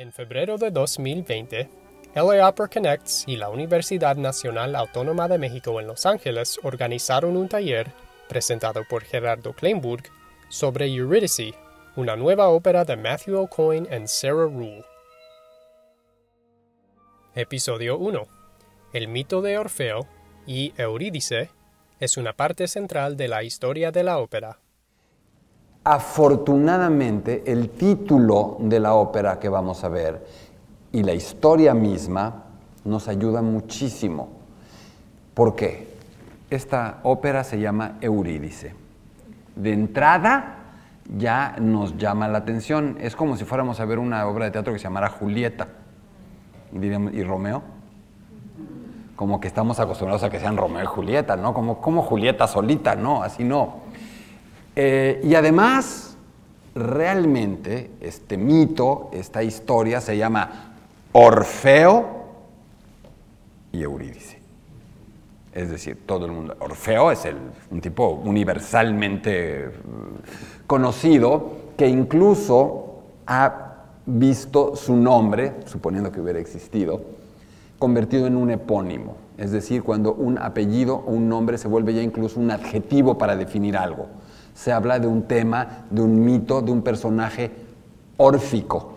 En febrero de 2020, LA Opera Connects y la Universidad Nacional Autónoma de México en Los Ángeles organizaron un taller, presentado por Gerardo Kleinburg, sobre Eurydice, una nueva ópera de Matthew O'Coin y Sarah Rule. Episodio 1. El mito de Orfeo y Eurídice es una parte central de la historia de la ópera. Afortunadamente, el título de la ópera que vamos a ver y la historia misma nos ayuda muchísimo. ¿Por qué? Esta ópera se llama Eurídice. De entrada ya nos llama la atención. Es como si fuéramos a ver una obra de teatro que se llamara Julieta. Y, ¿y Romeo? Como que estamos acostumbrados a que sean Romeo y Julieta, ¿no? Como, como Julieta solita, no, así no. Eh, y además, realmente, este mito, esta historia se llama Orfeo y Eurídice. Es decir, todo el mundo. Orfeo es el, un tipo universalmente mm, conocido que incluso ha visto su nombre, suponiendo que hubiera existido, convertido en un epónimo. Es decir, cuando un apellido o un nombre se vuelve ya incluso un adjetivo para definir algo se habla de un tema, de un mito, de un personaje órfico,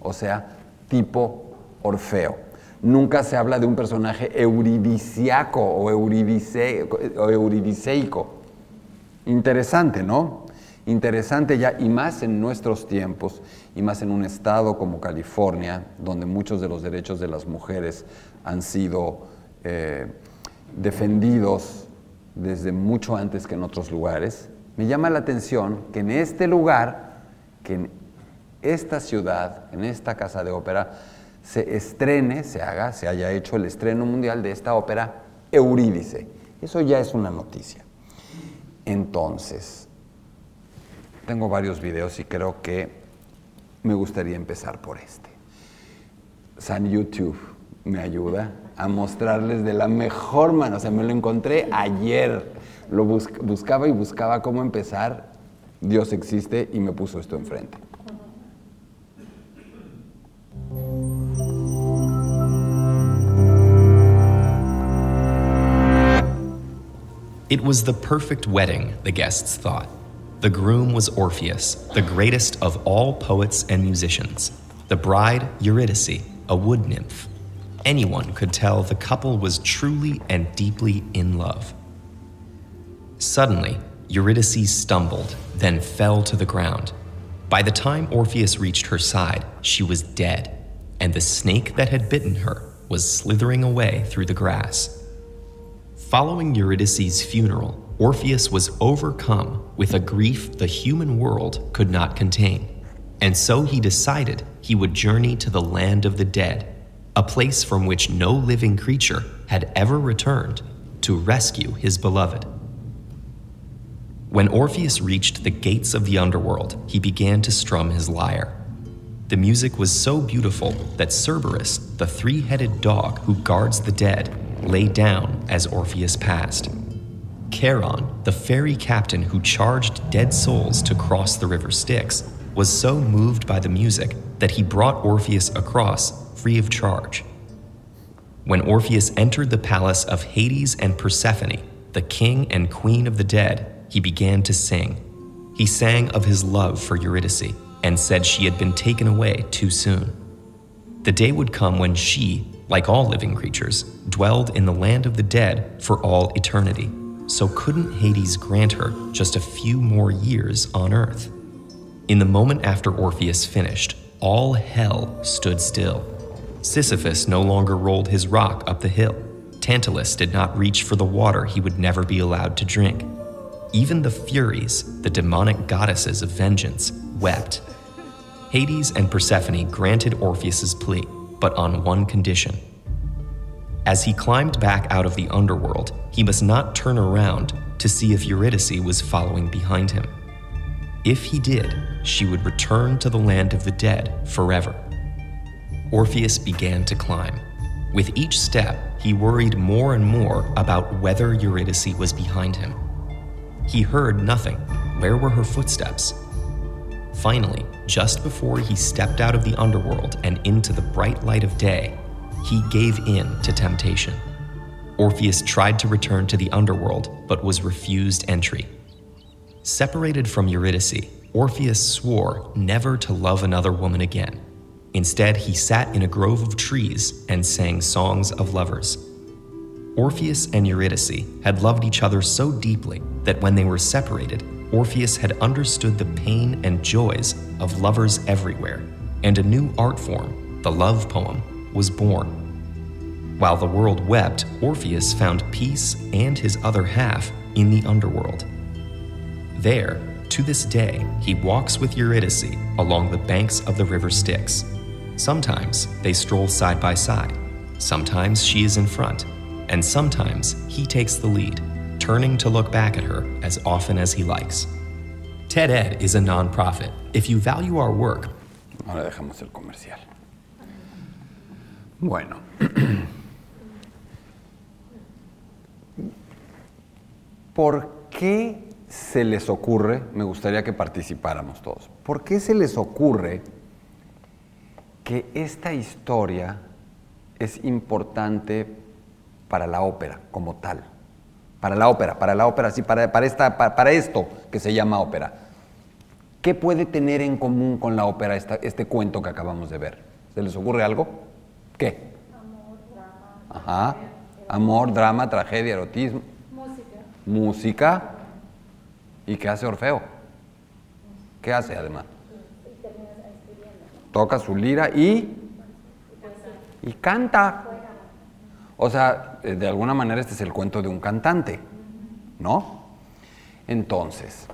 o sea, tipo Orfeo. Nunca se habla de un personaje euridiciaco o, euridiceico. Interesante, ¿no? Interesante ya, y más en nuestros tiempos, y más en un estado como California, donde muchos de los derechos de las mujeres han sido eh, defendidos desde mucho antes que en otros lugares, me llama la atención que en este lugar, que en esta ciudad, en esta casa de ópera, se estrene, se haga, se haya hecho el estreno mundial de esta ópera Eurídice. Eso ya es una noticia. Entonces, tengo varios videos y creo que me gustaría empezar por este. San YouTube me ayuda a mostrarles de la mejor manera. O sea, me lo encontré ayer lo buscaba y buscaba cómo empezar. Dios existe y me puso esto enfrente. It was the perfect wedding, the guests thought. The groom was Orpheus, the greatest of all poets and musicians. The bride, Eurydice, a wood nymph. Anyone could tell the couple was truly and deeply in love. Suddenly, Eurydice stumbled, then fell to the ground. By the time Orpheus reached her side, she was dead, and the snake that had bitten her was slithering away through the grass. Following Eurydice's funeral, Orpheus was overcome with a grief the human world could not contain. And so he decided he would journey to the land of the dead, a place from which no living creature had ever returned, to rescue his beloved. When Orpheus reached the gates of the underworld, he began to strum his lyre. The music was so beautiful that Cerberus, the three headed dog who guards the dead, lay down as Orpheus passed. Charon, the fairy captain who charged dead souls to cross the river Styx, was so moved by the music that he brought Orpheus across free of charge. When Orpheus entered the palace of Hades and Persephone, the king and queen of the dead, he began to sing. He sang of his love for Eurydice and said she had been taken away too soon. The day would come when she, like all living creatures, dwelled in the land of the dead for all eternity. So couldn't Hades grant her just a few more years on earth? In the moment after Orpheus finished, all hell stood still. Sisyphus no longer rolled his rock up the hill. Tantalus did not reach for the water he would never be allowed to drink. Even the Furies, the demonic goddesses of vengeance, wept. Hades and Persephone granted Orpheus's plea, but on one condition. As he climbed back out of the underworld, he must not turn around to see if Eurydice was following behind him. If he did, she would return to the land of the dead forever. Orpheus began to climb. With each step, he worried more and more about whether Eurydice was behind him. He heard nothing. Where were her footsteps? Finally, just before he stepped out of the underworld and into the bright light of day, he gave in to temptation. Orpheus tried to return to the underworld but was refused entry. Separated from Eurydice, Orpheus swore never to love another woman again. Instead, he sat in a grove of trees and sang songs of lovers. Orpheus and Eurydice had loved each other so deeply that when they were separated, Orpheus had understood the pain and joys of lovers everywhere, and a new art form, the love poem, was born. While the world wept, Orpheus found peace and his other half in the underworld. There, to this day, he walks with Eurydice along the banks of the river Styx. Sometimes they stroll side by side, sometimes she is in front, and sometimes he takes the lead, turning to look back at her as often as he likes. TED Ed is a nonprofit. If you value our work, Ahora dejamos el comercial. Bueno. ¿Por qué se les ocurre, me gustaría que participáramos todos, ¿por qué se les ocurre que esta historia es importante para la ópera como tal? Para la ópera, para la ópera, sí, para, para, esta, pa- para esto que se llama ópera. ¿Qué puede tener en común con la ópera esta- este cuento que acabamos de ver? ¿Se les ocurre algo? ¿Qué? Ajá. Amor, drama, tragedia, erotismo. Música. Música. ¿Y qué hace Orfeo? ¿Qué hace además? Toca su lira y... Y canta. O sea, eh, de alguna manera este es el cuento de un cantante, ¿no? Entonces,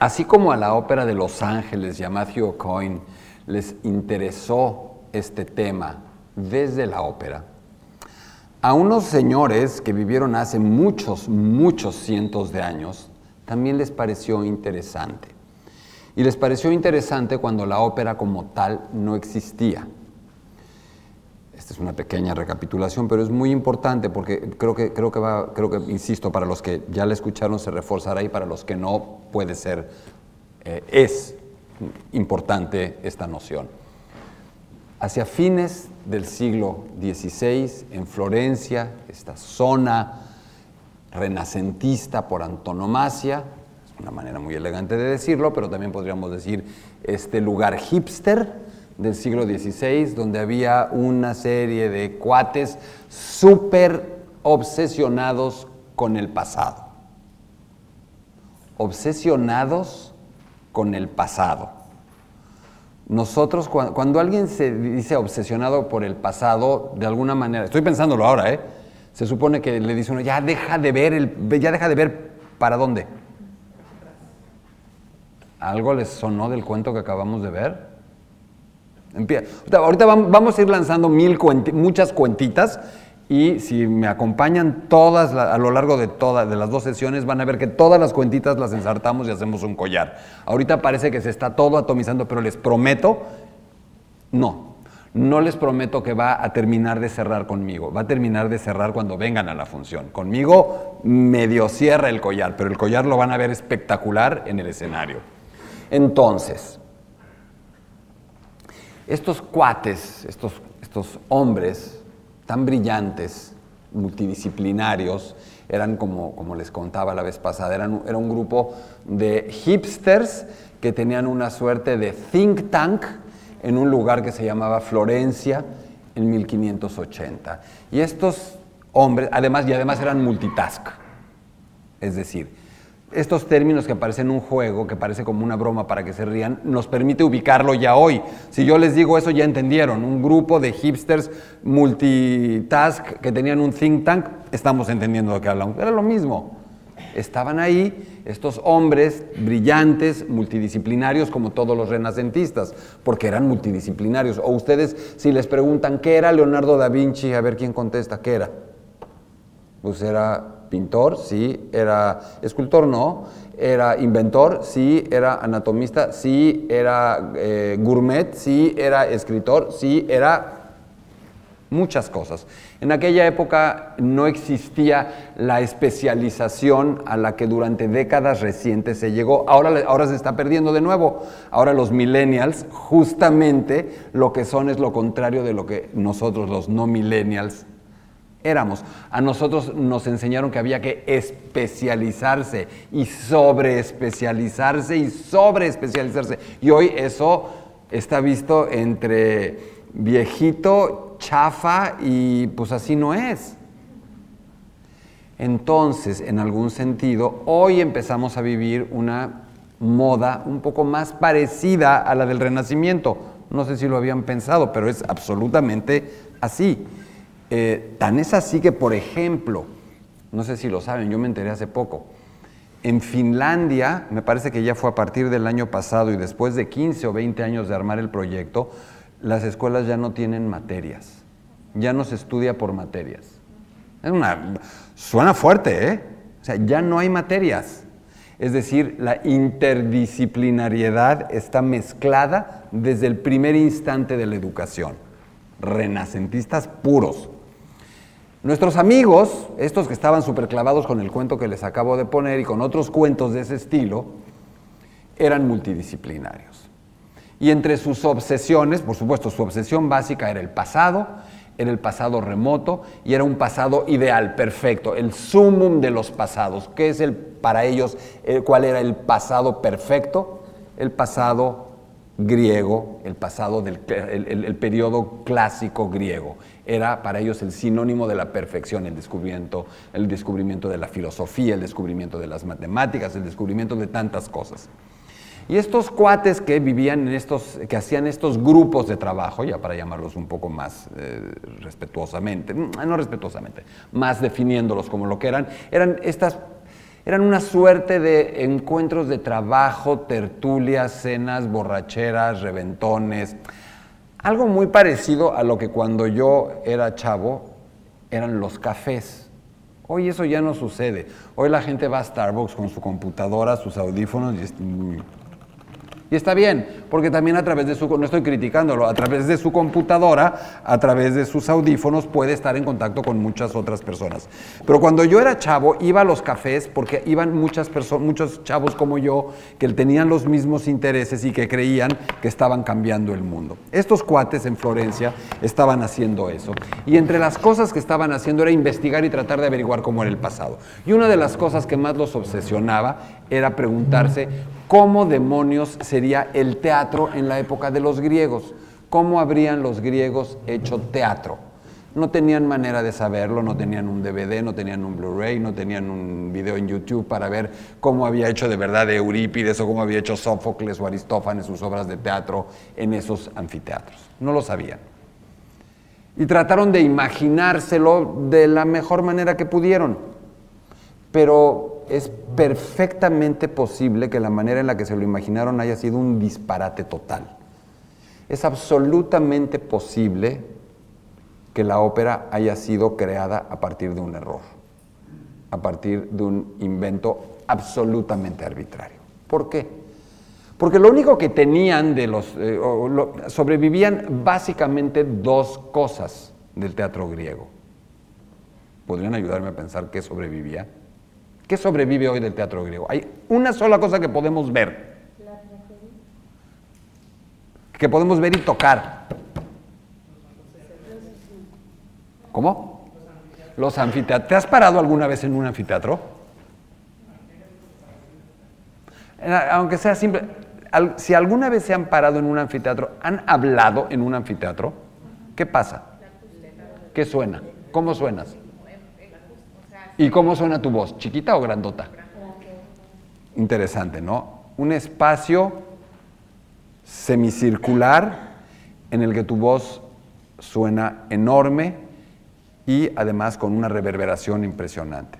así como a la ópera de Los Ángeles y a Matthew O'Coin les interesó este tema desde la ópera, a unos señores que vivieron hace muchos, muchos cientos de años, también les pareció interesante. Y les pareció interesante cuando la ópera como tal no existía. Es una pequeña recapitulación, pero es muy importante porque creo que, creo que va, creo que, insisto, para los que ya la escucharon se reforzará y para los que no puede ser, eh, es importante esta noción. Hacia fines del siglo XVI, en Florencia, esta zona renacentista por antonomasia, es una manera muy elegante de decirlo, pero también podríamos decir este lugar hipster del siglo XVI, donde había una serie de cuates súper obsesionados con el pasado. Obsesionados con el pasado. Nosotros, cua- cuando alguien se dice obsesionado por el pasado, de alguna manera, estoy pensándolo ahora, ¿eh? Se supone que le dice uno, ya deja de ver, el, ya deja de ver para dónde. ¿Algo les sonó del cuento que acabamos de ver? Ahorita, ahorita vam- vamos a ir lanzando muchas cuentitas y si me acompañan todas a lo largo de todas de las dos sesiones van a ver que todas las cuentitas las ensartamos y hacemos un collar. Ahorita parece que se está todo atomizando, pero les prometo, no, no les prometo que va a terminar de cerrar conmigo, va a terminar de cerrar cuando vengan a la función. Conmigo medio cierra el collar, pero el collar lo van a ver espectacular en el escenario. Entonces, estos cuates, estos, estos hombres tan brillantes, multidisciplinarios, eran como, como les contaba la vez pasada, eran, era un grupo de hipsters que tenían una suerte de think tank en un lugar que se llamaba Florencia en 1580. Y estos hombres, además, y además eran multitask, es decir, estos términos que aparecen en un juego, que parece como una broma para que se rían, nos permite ubicarlo ya hoy. Si yo les digo eso, ya entendieron. Un grupo de hipsters multitask que tenían un think tank, estamos entendiendo de qué hablamos. Era lo mismo. Estaban ahí estos hombres brillantes, multidisciplinarios, como todos los renacentistas, porque eran multidisciplinarios. O ustedes, si les preguntan qué era Leonardo da Vinci, a ver quién contesta, ¿qué era? Pues era pintor, sí, era escultor, no, era inventor, sí, era anatomista, sí, era eh, gourmet, sí, era escritor, sí, era muchas cosas. En aquella época no existía la especialización a la que durante décadas recientes se llegó. Ahora, ahora se está perdiendo de nuevo. Ahora los millennials justamente lo que son es lo contrario de lo que nosotros los no millennials éramos. A nosotros nos enseñaron que había que especializarse y sobreespecializarse y sobreespecializarse. Y hoy eso está visto entre viejito, chafa y pues así no es. Entonces, en algún sentido, hoy empezamos a vivir una moda un poco más parecida a la del Renacimiento. No sé si lo habían pensado, pero es absolutamente así. Eh, tan es así que, por ejemplo, no sé si lo saben, yo me enteré hace poco, en Finlandia, me parece que ya fue a partir del año pasado y después de 15 o 20 años de armar el proyecto, las escuelas ya no tienen materias, ya no se estudia por materias. Es una, suena fuerte, ¿eh? O sea, ya no hay materias. Es decir, la interdisciplinariedad está mezclada desde el primer instante de la educación. Renacentistas puros. Nuestros amigos, estos que estaban súper clavados con el cuento que les acabo de poner y con otros cuentos de ese estilo, eran multidisciplinarios. Y entre sus obsesiones, por supuesto, su obsesión básica era el pasado, era el pasado remoto y era un pasado ideal, perfecto, el sumum de los pasados. ¿Qué es el para ellos cuál era el pasado perfecto? El pasado griego, el pasado del el periodo clásico griego era para ellos el sinónimo de la perfección, el descubrimiento, el descubrimiento de la filosofía, el descubrimiento de las matemáticas, el descubrimiento de tantas cosas. Y estos cuates que vivían en estos, que hacían estos grupos de trabajo, ya para llamarlos un poco más eh, respetuosamente, no respetuosamente, más definiéndolos como lo que eran, eran estas eran una suerte de encuentros de trabajo, tertulias, cenas, borracheras, reventones, algo muy parecido a lo que cuando yo era chavo eran los cafés. Hoy eso ya no sucede. Hoy la gente va a Starbucks con su computadora, sus audífonos y y está bien, porque también a través de su, no estoy criticándolo, a través de su computadora, a través de sus audífonos, puede estar en contacto con muchas otras personas. Pero cuando yo era chavo, iba a los cafés porque iban muchas personas, muchos chavos como yo, que tenían los mismos intereses y que creían que estaban cambiando el mundo. Estos cuates en Florencia estaban haciendo eso. Y entre las cosas que estaban haciendo era investigar y tratar de averiguar cómo era el pasado. Y una de las cosas que más los obsesionaba era preguntarse cómo demonios sería el teatro en la época de los griegos, cómo habrían los griegos hecho teatro. No tenían manera de saberlo, no tenían un DVD, no tenían un Blu-ray, no tenían un video en YouTube para ver cómo había hecho de verdad Eurípides o cómo había hecho Sófocles o Aristófanes sus obras de teatro en esos anfiteatros. No lo sabían. Y trataron de imaginárselo de la mejor manera que pudieron. Pero es perfectamente posible que la manera en la que se lo imaginaron haya sido un disparate total. Es absolutamente posible que la ópera haya sido creada a partir de un error, a partir de un invento absolutamente arbitrario. ¿Por qué? Porque lo único que tenían de los... Eh, sobrevivían básicamente dos cosas del teatro griego. ¿Podrían ayudarme a pensar qué sobrevivía? ¿Qué sobrevive hoy del teatro griego? Hay una sola cosa que podemos ver. Que podemos ver y tocar. ¿Cómo? Los anfiteatros. ¿Te has parado alguna vez en un anfiteatro? Aunque sea simple. Si alguna vez se han parado en un anfiteatro, han hablado en un anfiteatro, ¿qué pasa? ¿Qué suena? ¿Cómo suenas? ¿Y cómo suena tu voz? ¿Chiquita o grandota? Interesante, ¿no? Un espacio semicircular en el que tu voz suena enorme y además con una reverberación impresionante.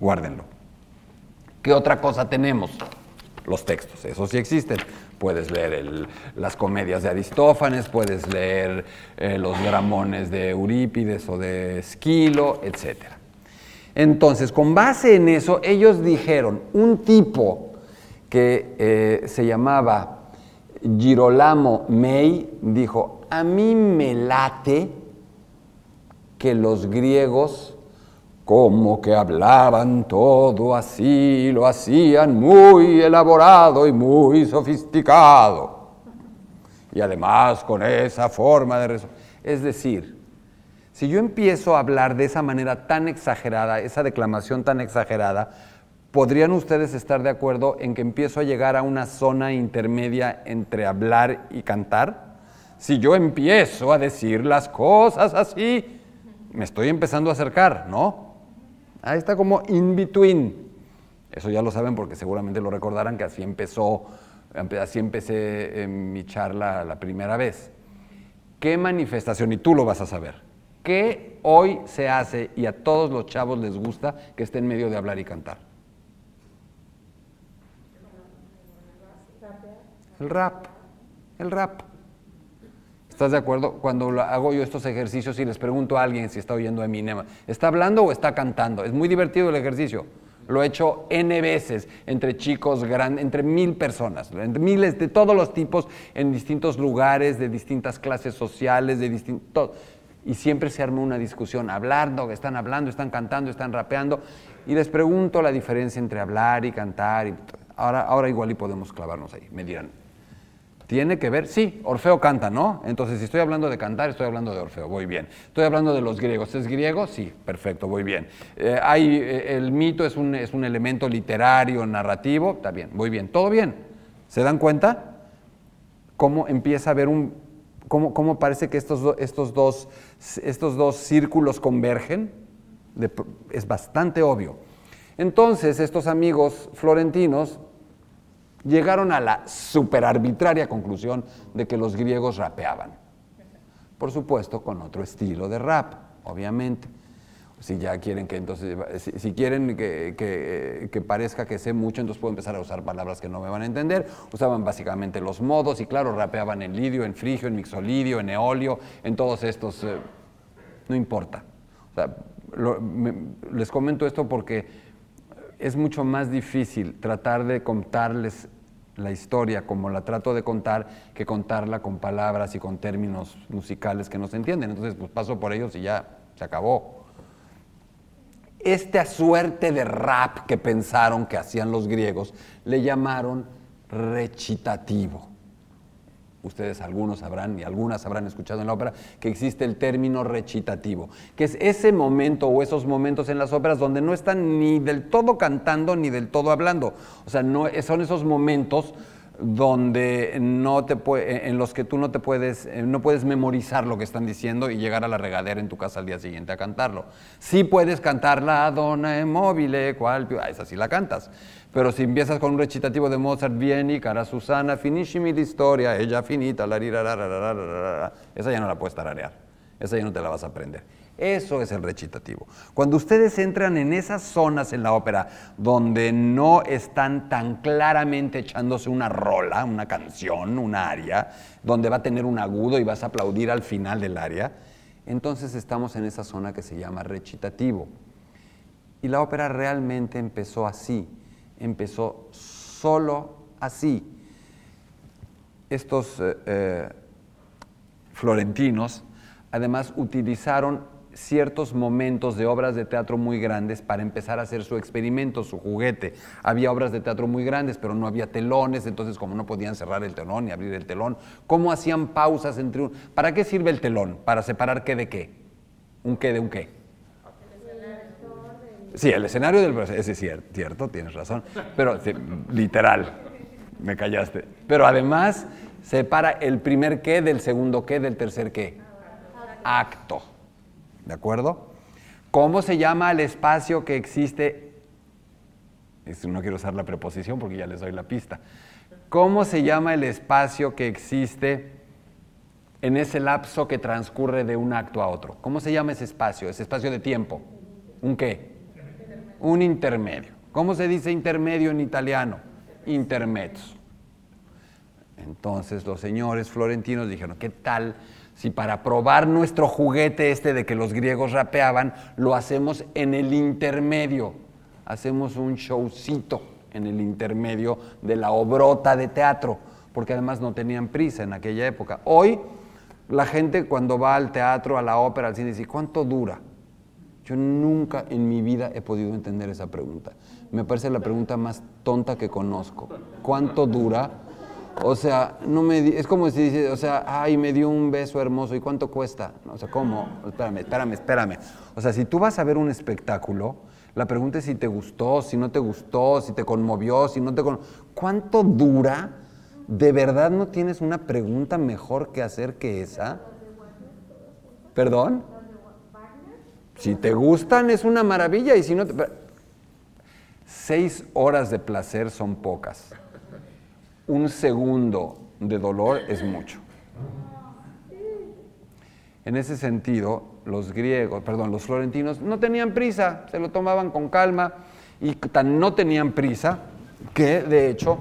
Guárdenlo. ¿Qué otra cosa tenemos? Los textos, esos sí existen. Puedes leer las comedias de Aristófanes, puedes leer eh, los dramones de Eurípides o de Esquilo, etcétera. Entonces, con base en eso, ellos dijeron, un tipo que eh, se llamaba Girolamo May, dijo, a mí me late que los griegos como que hablaban todo así, lo hacían muy elaborado y muy sofisticado. Y además con esa forma de... Es decir, si yo empiezo a hablar de esa manera tan exagerada, esa declamación tan exagerada, ¿podrían ustedes estar de acuerdo en que empiezo a llegar a una zona intermedia entre hablar y cantar? Si yo empiezo a decir las cosas así, me estoy empezando a acercar, ¿no? Ahí está como in between. Eso ya lo saben porque seguramente lo recordarán que así empezó, así empecé en mi charla la primera vez. ¿Qué manifestación? Y tú lo vas a saber. ¿Qué hoy se hace y a todos los chavos les gusta que esté en medio de hablar y cantar? El rap. El rap. ¿Estás de acuerdo? Cuando hago yo estos ejercicios y les pregunto a alguien si está oyendo Eminem, ¿está hablando o está cantando? Es muy divertido el ejercicio. Lo he hecho N veces entre chicos grandes, entre mil personas, entre miles de todos los tipos, en distintos lugares, de distintas clases sociales, de distintos... Y siempre se arma una discusión, hablando, están hablando, están cantando, están rapeando. Y les pregunto la diferencia entre hablar y cantar. Y ahora, ahora igual y podemos clavarnos ahí. Me dirán, tiene que ver, sí, Orfeo canta, ¿no? Entonces, si estoy hablando de cantar, estoy hablando de Orfeo, voy bien. Estoy hablando de los griegos, ¿es griego? Sí, perfecto, voy bien. Eh, hay, eh, el mito es un, es un elemento literario, narrativo, está bien, voy bien, todo bien. ¿Se dan cuenta? ¿Cómo empieza a haber un, cómo, cómo parece que estos, estos, dos, estos dos círculos convergen? es bastante obvio. Entonces, estos amigos florentinos llegaron a la superarbitraria conclusión de que los griegos rapeaban. Por supuesto, con otro estilo de rap, obviamente. Si ya quieren que entonces, si, quieren que, que, parezca que sé mucho, entonces puedo empezar a usar palabras que no me van a entender. Usaban básicamente los modos y claro, rapeaban en lidio, en frigio, en mixolidio, en eolio, en todos estos, eh, no importa. les comento esto porque es mucho más difícil tratar de contarles la historia como la trato de contar que contarla con palabras y con términos musicales que no se entienden. Entonces, pues paso por ellos y ya se acabó. Esta suerte de rap que pensaron que hacían los griegos le llamaron recitativo ustedes algunos sabrán y algunas habrán escuchado en la ópera, que existe el término recitativo, que es ese momento o esos momentos en las óperas donde no están ni del todo cantando ni del todo hablando. O sea, son esos momentos donde no te en los que tú no te puedes, eh, no puedes memorizar lo que están diciendo y llegar a la regadera en tu casa al día siguiente a cantarlo. Sí puedes cantar la donna mobile, cual, ah, esa sí la cantas. Pero si empiezas con un recitativo de Mozart, vieni, cara Susana, finiscimi la historia, ella finita, la esa ya no la puedes tararear, esa ya no te la vas a aprender. Eso es el recitativo. Cuando ustedes entran en esas zonas en la ópera donde no están tan claramente echándose una rola, una canción, un aria, donde va a tener un agudo y vas a aplaudir al final del aria, entonces estamos en esa zona que se llama recitativo. Y la ópera realmente empezó así, empezó solo así. Estos eh, eh, florentinos además utilizaron ciertos momentos de obras de teatro muy grandes para empezar a hacer su experimento, su juguete. Había obras de teatro muy grandes, pero no había telones, entonces como no podían cerrar el telón ni abrir el telón, ¿cómo hacían pausas entre un... ¿Para qué sirve el telón? ¿Para separar qué de qué? ¿Un qué de un qué? Sí, el escenario del... Ese es cierto, tienes razón, pero literal, me callaste. Pero además separa el primer qué del segundo qué del tercer qué. Acto. ¿De acuerdo? ¿Cómo se llama el espacio que existe? No quiero usar la preposición porque ya les doy la pista. ¿Cómo se llama el espacio que existe en ese lapso que transcurre de un acto a otro? ¿Cómo se llama ese espacio? Ese espacio de tiempo. ¿Un qué? Un intermedio. ¿Cómo se dice intermedio en italiano? Intermezzo. Entonces los señores florentinos dijeron, ¿qué tal si para probar nuestro juguete este de que los griegos rapeaban, lo hacemos en el intermedio, hacemos un showcito en el intermedio de la obrota de teatro, porque además no tenían prisa en aquella época. Hoy La gente cuando va al teatro, a la ópera, al cine, dice, ¿cuánto dura? Yo nunca en mi vida he podido entender esa pregunta. Me parece la pregunta más tonta que conozco. ¿Cuánto dura? O sea, no me es como si dice, o sea, ay, me dio un beso hermoso, ¿y cuánto cuesta? O sea, ¿cómo? Espérame, espérame, espérame. O sea, si tú vas a ver un espectáculo, la pregunta es si te gustó, si no te gustó, si te conmovió, si no te conmovió. ¿Cuánto dura? ¿De verdad no tienes una pregunta mejor que hacer que esa? ¿Perdón? Si te gustan es una maravilla y si no te... Seis horas de placer son pocas. Un segundo de dolor es mucho. En ese sentido, los griegos, perdón, los florentinos no tenían prisa, se lo tomaban con calma y tan no tenían prisa que de hecho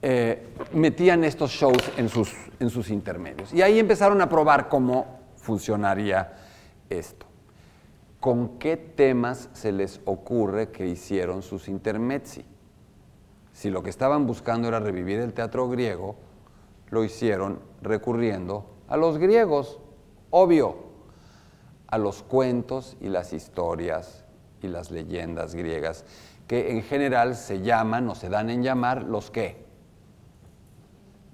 eh, metían estos shows en sus, en sus intermedios. Y ahí empezaron a probar cómo funcionaría esto. ¿Con qué temas se les ocurre que hicieron sus intermezzi? Si lo que estaban buscando era revivir el teatro griego, lo hicieron recurriendo a los griegos, obvio, a los cuentos y las historias y las leyendas griegas, que en general se llaman o se dan en llamar los qué.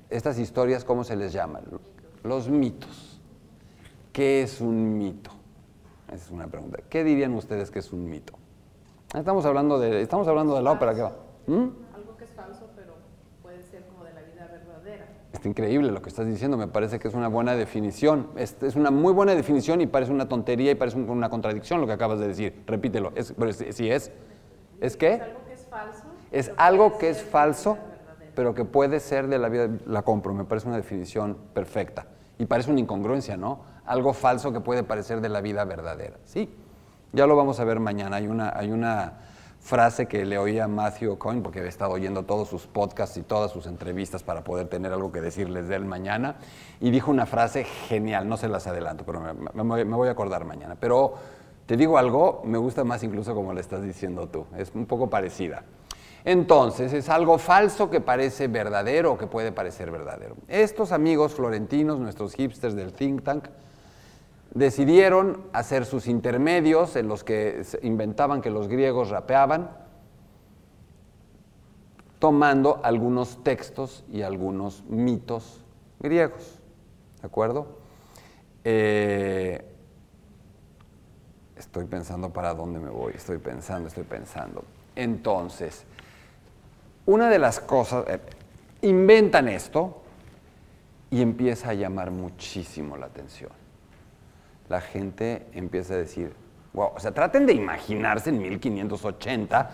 Estas historias, ¿cómo se les llama? Los mitos. ¿Qué es un mito? Esa es una pregunta. ¿Qué dirían ustedes que es un mito? Estamos hablando de, estamos hablando de la ópera. ¿qué va? ¿Mm? Algo que es falso, pero puede ser como de la vida verdadera. Está increíble lo que estás diciendo, me parece que es una buena definición. Es, es una muy buena definición y parece una tontería y parece una contradicción lo que acabas de decir. Repítelo. Es, pero si es, ¿es qué? Es algo que es falso. Es algo que es falso pero que puede ser de la vida, la compro, me parece una definición perfecta. Y parece una incongruencia, ¿no? Algo falso que puede parecer de la vida verdadera. Sí, ya lo vamos a ver mañana. Hay una, hay una frase que le oí a Matthew Coyne, porque he estado oyendo todos sus podcasts y todas sus entrevistas para poder tener algo que decirles de él mañana, y dijo una frase genial, no se las adelanto, pero me, me voy a acordar mañana. Pero te digo algo, me gusta más incluso como le estás diciendo tú, es un poco parecida. Entonces, es algo falso que parece verdadero o que puede parecer verdadero. Estos amigos florentinos, nuestros hipsters del think tank, decidieron hacer sus intermedios en los que inventaban que los griegos rapeaban, tomando algunos textos y algunos mitos griegos. ¿De acuerdo? Eh, estoy pensando para dónde me voy, estoy pensando, estoy pensando. Entonces, una de las cosas, eh, inventan esto y empieza a llamar muchísimo la atención. La gente empieza a decir, wow, o sea, traten de imaginarse en 1580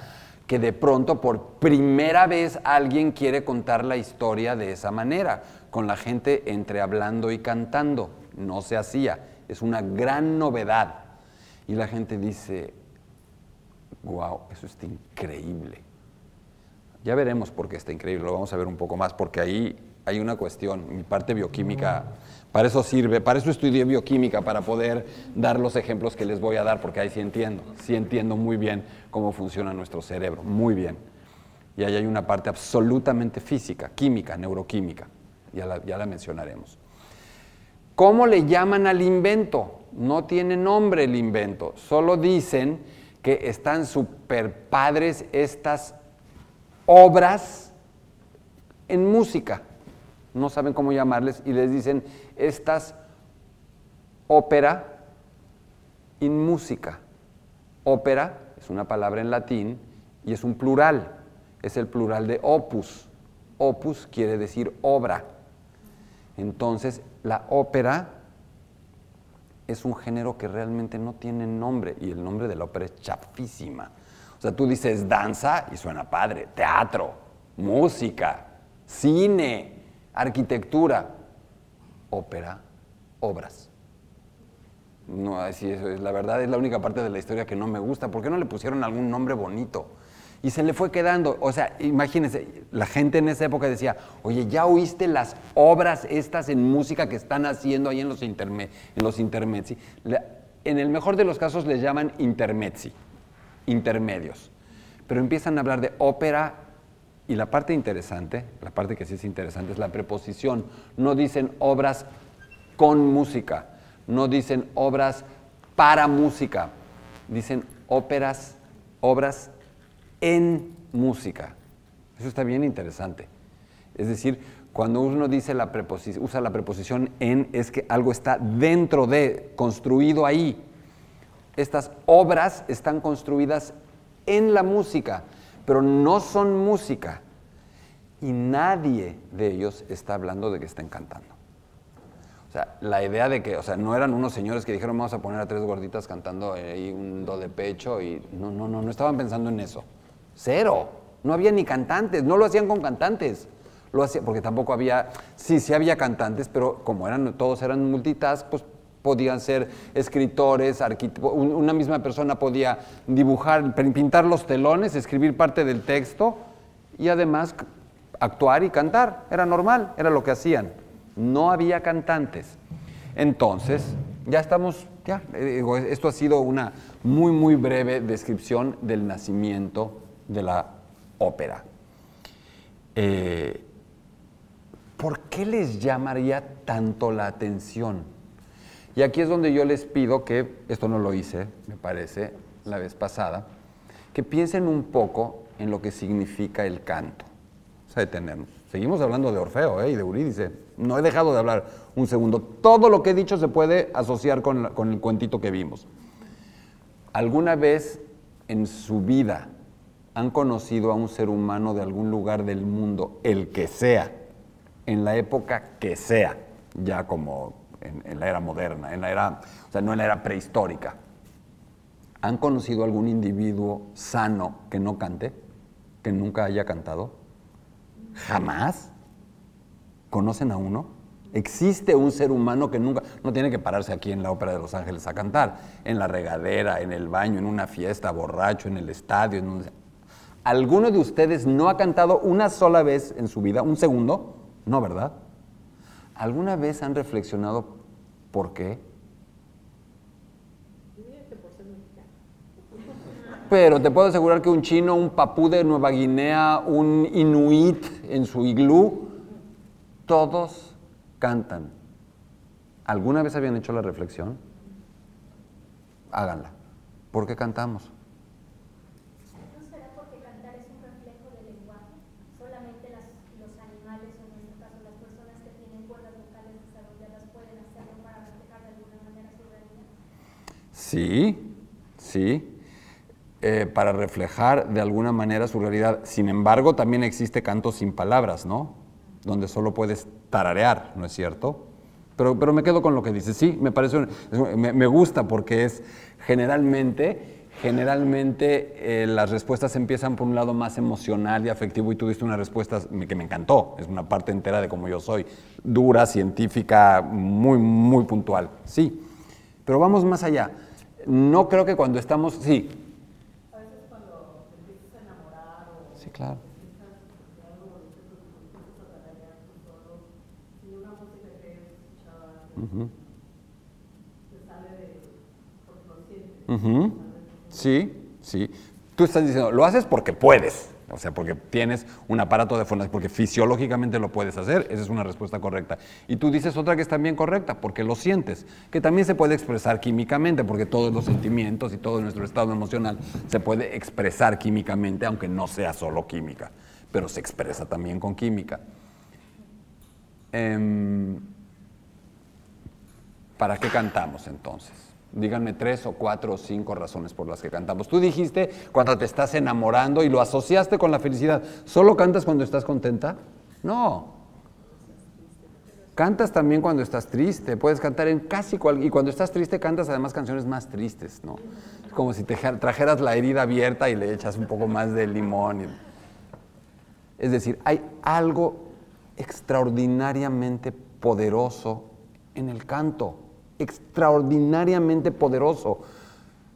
que de pronto por primera vez alguien quiere contar la historia de esa manera, con la gente entre hablando y cantando. No se hacía, es una gran novedad. Y la gente dice, wow, eso está increíble. Ya veremos por qué está increíble, lo vamos a ver un poco más, porque ahí hay una cuestión, mi parte bioquímica, para eso sirve, para eso estudié bioquímica, para poder dar los ejemplos que les voy a dar, porque ahí sí entiendo, sí entiendo muy bien cómo funciona nuestro cerebro, muy bien. Y ahí hay una parte absolutamente física, química, neuroquímica, ya la, ya la mencionaremos. ¿Cómo le llaman al invento? No tiene nombre el invento, solo dicen que están super padres estas obras en música. No saben cómo llamarles y les dicen estas ópera in música. Ópera es una palabra en latín y es un plural. Es el plural de opus. Opus quiere decir obra. Entonces, la ópera es un género que realmente no tiene nombre y el nombre de la ópera es chafísima. O sea, tú dices danza y suena padre, teatro, música, cine, arquitectura, ópera, obras. No, así es, la verdad es la única parte de la historia que no me gusta. ¿Por qué no le pusieron algún nombre bonito? Y se le fue quedando. O sea, imagínense, la gente en esa época decía, oye, ¿ya oíste las obras estas en música que están haciendo ahí en los, interme en los intermezzi? En el mejor de los casos les llaman intermezzi intermedios. Pero empiezan a hablar de ópera Y la parte interesante, la parte que sí es interesante es la preposición. No dicen obras con música, no dicen obras para música, dicen óperas, obras en música. Eso está bien interesante. Es decir, cuando uno dice la preposición, usa la preposición en, es que algo está dentro de, construido ahí. Estas obras están construidas en la música, pero no son música. Y nadie de ellos está hablando de que estén cantando. O sea, la idea de que, o sea, no eran unos señores que dijeron vamos a poner a tres gorditas cantando ahí un do de pecho y no, no, no, no estaban pensando en eso. Cero. No había ni cantantes, no lo hacían con cantantes. Lo hacía, porque tampoco había, sí, sí había cantantes, pero como eran, todos eran multitask, pues podían ser escritores, una misma persona podía dibujar, pintar los telones, escribir parte del texto y además actuar y cantar. Era normal, era lo que hacían. No había cantantes. Entonces, ya estamos, ya, eh, esto ha sido una muy, muy breve descripción del nacimiento de la ópera. Eh, ¿Por qué les llamaría tanto la atención? Y aquí es donde yo les pido que, esto no lo hice, me parece, la vez pasada, que piensen un poco en lo que significa el canto. O sea. Seguimos hablando de Orfeo ¿eh? y de Eurídice. No he dejado de hablar un segundo. Todo lo que he dicho se puede asociar con, con el cuentito que vimos. ¿Alguna vez en su vida han conocido a un ser humano de algún lugar del mundo, el que sea, en la época que sea, ya como en, la era moderna, en la era, o sea, no en la era prehistórica. ¿Han conocido algún individuo sano que no cante? ¿Que nunca haya cantado? ¿Jamás? ¿Conocen a uno? Existe un ser humano que nunca, no tiene que pararse aquí en la Ópera de Los Ángeles a cantar, en la regadera, en el baño, en una fiesta, borracho, en el estadio. En ¿Alguno de ustedes no ha cantado una sola vez en su vida, un segundo? No, ¿verdad? ¿Alguna vez han reflexionado por qué? Pero te puedo asegurar que un chino, un papú de Nueva Guinea, un inuit en su iglú, todos cantan. ¿Alguna vez habían hecho la reflexión? Háganla. ¿Por qué cantamos? Sí, sí, eh, para reflejar de alguna manera su realidad. Sin embargo, también existe canto sin palabras, ¿no? Donde solo puedes tararear, ¿no es cierto? Pero, pero me quedo con lo que dices. Sí, me parece, me, gusta porque es generalmente, generalmente eh, las respuestas empiezan por un lado más emocional y afectivo y tú diste una respuesta que me encantó. Es una parte entera de cómo yo soy, dura, científica, muy, muy puntual. Sí, pero vamos más allá no creo que cuando estamos, sí. A veces cuando empiezas a. Sí, claro. Uh consciente. Sí, sí. Tú estás diciendo, lo haces porque puedes. O sea, porque tienes un aparato de fonación, porque fisiológicamente lo puedes hacer, esa es una respuesta correcta. Y tú dices otra que es también correcta, porque lo sientes, que también se puede expresar químicamente, porque todos los sentimientos y todo nuestro estado emocional se puede expresar químicamente, aunque no sea solo química, pero se expresa también con química. Em, ¿Para qué cantamos entonces? Díganme tres o cuatro o cinco razones por las que cantamos. Tú dijiste cuando te estás enamorando y lo asociaste con la felicidad. ¿Solo cantas cuando estás contenta? No. Cantas también cuando estás triste. Puedes cantar en casi cual... Y cuando estás triste cantas además canciones más tristes, ¿no? Como si te trajeras la herida abierta y le echas un poco más de limón. Es decir, hay algo extraordinariamente poderoso en el canto extraordinariamente poderoso.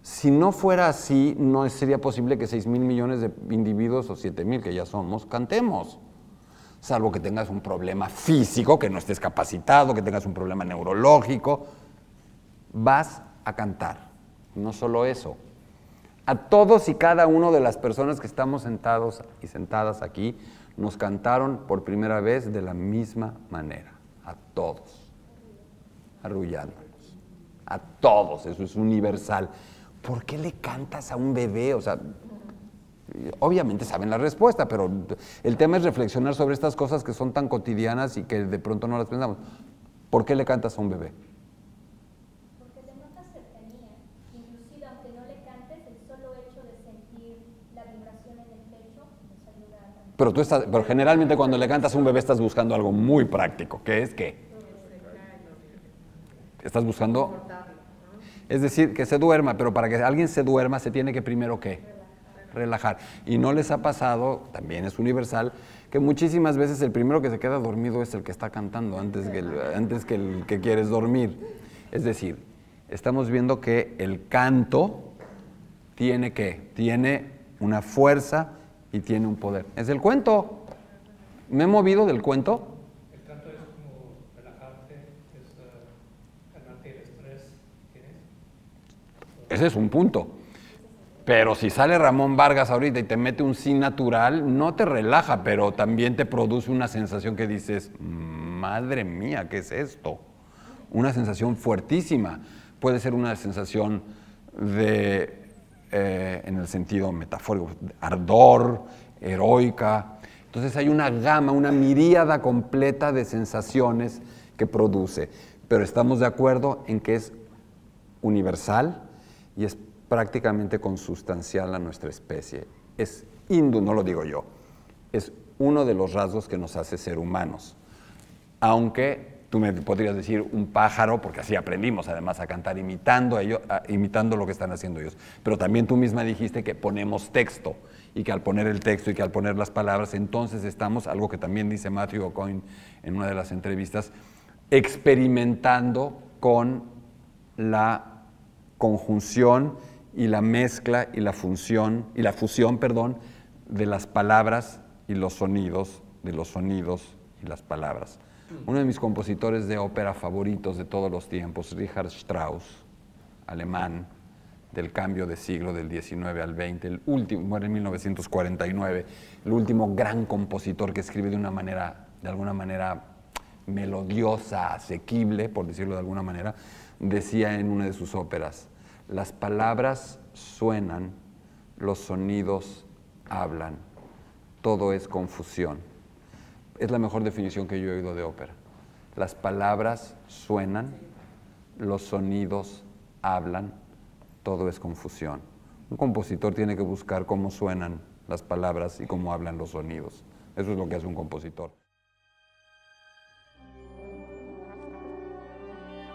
Si no fuera así, no sería posible que 6 mil millones de individuos o 7 mil que ya somos cantemos. Salvo que tengas un problema físico, que no estés capacitado, que tengas un problema neurológico, vas a cantar. No solo eso. A todos y cada uno de las personas que estamos sentados y sentadas aquí, nos cantaron por primera vez de la misma manera, a todos, arrullándonos, a todos, eso es universal. ¿Por qué le cantas a un bebé? O sea, obviamente saben la respuesta, pero el tema es reflexionar sobre estas cosas que son tan cotidianas y que de pronto no las pensamos. ¿Por qué le cantas a un bebé? Porque cercanía, inclusive aunque no le cantes, el solo hecho de sentir la vibración en el pecho nos ayuda a. Pero tú estás, pero generalmente cuando le cantas a un bebé estás buscando algo muy práctico, que es qué? Estás buscando es decir, que se duerma, pero para que alguien se duerma se tiene que primero qué? Relajar. Y no les ha pasado, también es universal, que muchísimas veces el primero que se queda dormido es el que está cantando antes que el, antes que, el que quieres dormir. Es decir, estamos viendo que el canto tiene qué? Tiene una fuerza y tiene un poder. Es el cuento. ¿Me he movido del cuento? El canto es como relajarte, es uh, calmarte el estrés que tienes. Ese es un punto. Pero si sale Ramón Vargas ahorita y te mete un sí natural, no te relaja, pero también te produce una sensación que dices, madre mía, ¿qué es esto? Una sensación fuertísima. Puede ser una sensación de, eh, en el sentido metafórico, ardor, heroica. Entonces hay una gama, una miríada completa de sensaciones que produce. Pero estamos de acuerdo en que es universal y es prácticamente consustancial a nuestra especie. Es hindú, no lo digo yo, es uno de los rasgos que nos hace ser humanos. Aunque tú me podrías decir un pájaro, porque así aprendimos además a cantar imitando, a ellos, imitando lo que están haciendo ellos. Pero también tú misma dijiste que ponemos texto y que al poner el texto y que al poner las palabras, entonces estamos, algo que también dice Matthew O'Coin en una de las entrevistas, experimentando con la conjunción y la mezcla y la función y la fusión, perdón, de las palabras y los sonidos, de los sonidos y las palabras. Uno de mis compositores de ópera favoritos de todos los tiempos, Richard Strauss, alemán, del cambio de siglo del 19 al 20, el último, muere en 1949, el último gran compositor que escribe de una manera, de alguna manera melodiosa, asequible, por decirlo de alguna manera, decía en una de sus óperas, las palabras suenan, los sonidos hablan, todo es confusión. Es la mejor definición que yo he oído de ópera. Las palabras suenan, los sonidos hablan, todo es confusión. Un compositor tiene que buscar cómo suenan las palabras y cómo hablan los sonidos. Eso es lo que hace un compositor.